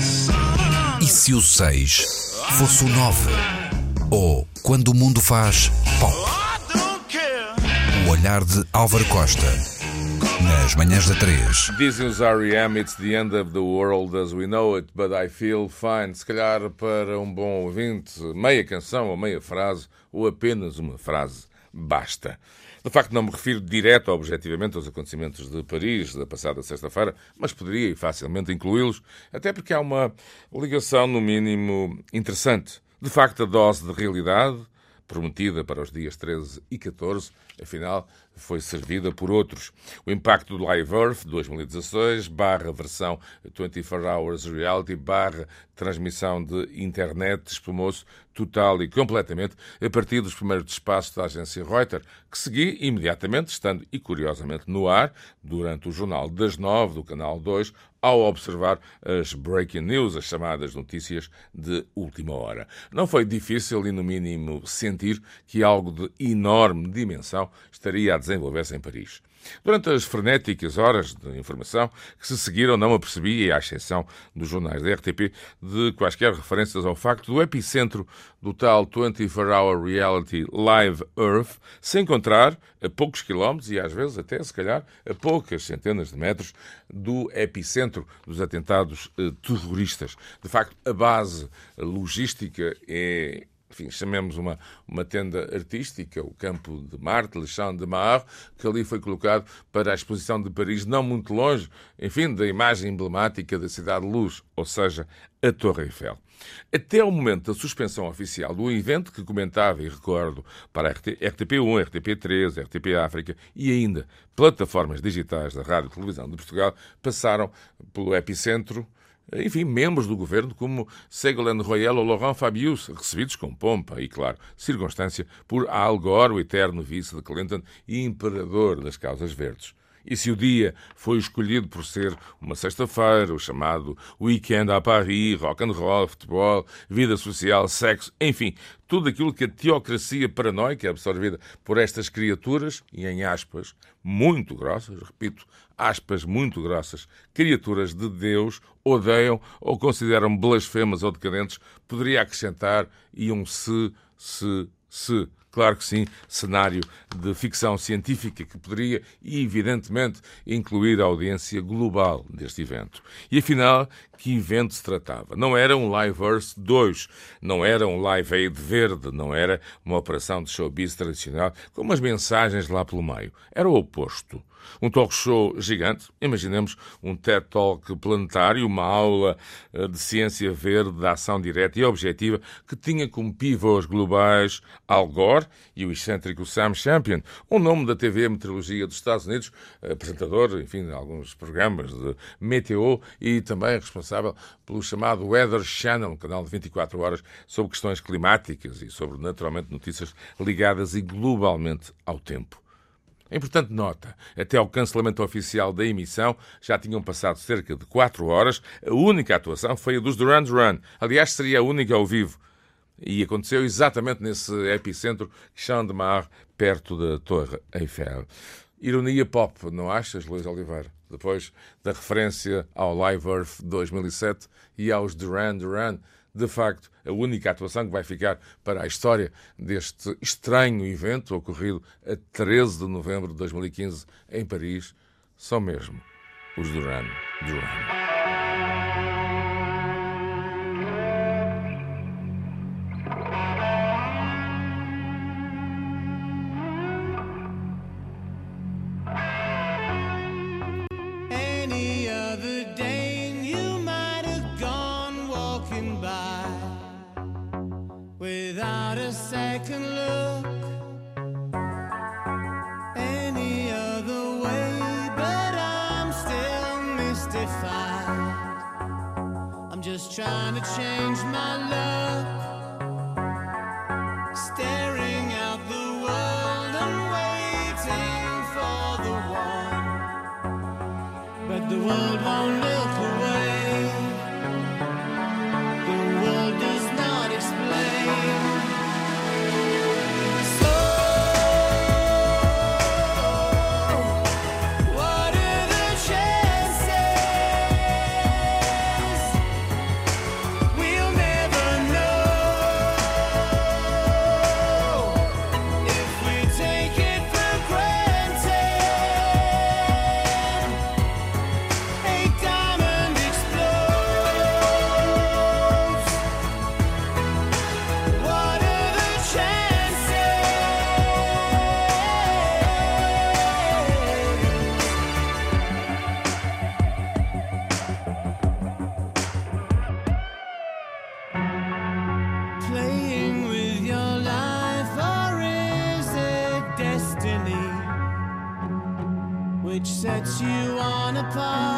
E se o 6 fosse o 9? Ou quando o mundo faz pop? O olhar de Álvaro Costa. Nas manhãs da 3. Dizem os R.E.M. It's the end of the world as we know it, but I feel fine. Se calhar para um bom ouvinte, meia canção ou meia frase, ou apenas uma frase, basta. De facto, não me refiro direto, objetivamente, aos acontecimentos de Paris da passada sexta-feira, mas poderia facilmente incluí-los, até porque há uma ligação, no mínimo, interessante. De facto, a dose de realidade, prometida para os dias 13 e 14, afinal, foi servida por outros. O impacto do Live Earth 2016, barra versão 24 Hours Reality, barra transmissão de internet, espumou-se total e completamente a partir dos primeiros espaços da agência Reuters, que segui imediatamente, estando e curiosamente no ar, durante o jornal das nove do Canal 2, ao observar as breaking news, as chamadas notícias de última hora. Não foi difícil e, no mínimo, sentir que algo de enorme dimensão estaria a desenvolver-se em Paris. Durante as frenéticas horas de informação que se seguiram, não apercebi, à exceção dos jornais da RTP, de quaisquer referências ao facto do epicentro do tal 24-hour reality Live Earth se encontrar a poucos quilómetros e às vezes até, se calhar, a poucas centenas de metros do epicentro dos atentados eh, terroristas. De facto, a base logística é enfim, chamemos uma, uma tenda artística, o campo de Marte, Le Champ de Mars, que ali foi colocado para a exposição de Paris, não muito longe, enfim, da imagem emblemática da Cidade de Luz, ou seja, a Torre Eiffel. Até o momento da suspensão oficial do evento, que comentava e recordo para a RTP1, RTP3, RTP África e ainda plataformas digitais da Rádio e Televisão de Portugal, passaram pelo epicentro enfim, membros do governo como Ségolène Royal ou Laurent Fabius, recebidos com pompa e, claro, circunstância por Al Gore, o eterno vice de Clinton e imperador das causas verdes. E se o dia foi escolhido por ser uma sexta-feira, o chamado Weekend à Paris, rock and roll, futebol, vida social, sexo, enfim, tudo aquilo que a teocracia paranoica absorvida por estas criaturas, e em aspas muito grossas, repito, aspas muito grossas, criaturas de Deus, odeiam ou consideram blasfemas ou decadentes, poderia acrescentar e um se, se, se. Claro que sim, cenário de ficção científica que poderia, evidentemente, incluir a audiência global deste evento. E afinal, que evento se tratava? Não era um Live Earth 2, não era um Live Aid verde, não era uma operação de showbiz tradicional com umas mensagens lá pelo meio. Era o oposto. Um talk show gigante, imaginemos um TED Talk planetário, uma aula eh, de ciência verde, de ação direta e objetiva, que tinha como pivôs globais Al Gore e o excêntrico Sam Champion, um nome da TV Meteorologia dos Estados Unidos, apresentador, enfim, de alguns programas de meteo e também responsável pelo chamado Weather Channel, um canal de 24 horas sobre questões climáticas e sobre, naturalmente, notícias ligadas e globalmente ao tempo. Importante nota, até ao cancelamento oficial da emissão já tinham passado cerca de 4 horas. A única atuação foi a dos Duran Duran. Aliás, seria a única ao vivo. E aconteceu exatamente nesse epicentro, Champ de Mar, perto da Torre Eiffel. Ironia pop, não achas, Luís Oliveira? Depois da referência ao Live Earth 2007 e aos Duran Duran de facto, a única atuação que vai ficar para a história deste estranho evento ocorrido a 13 de novembro de 2015 em Paris são mesmo os Duran Duran. a second look any other way, but I'm still mystified. I'm just trying to change my look. apart.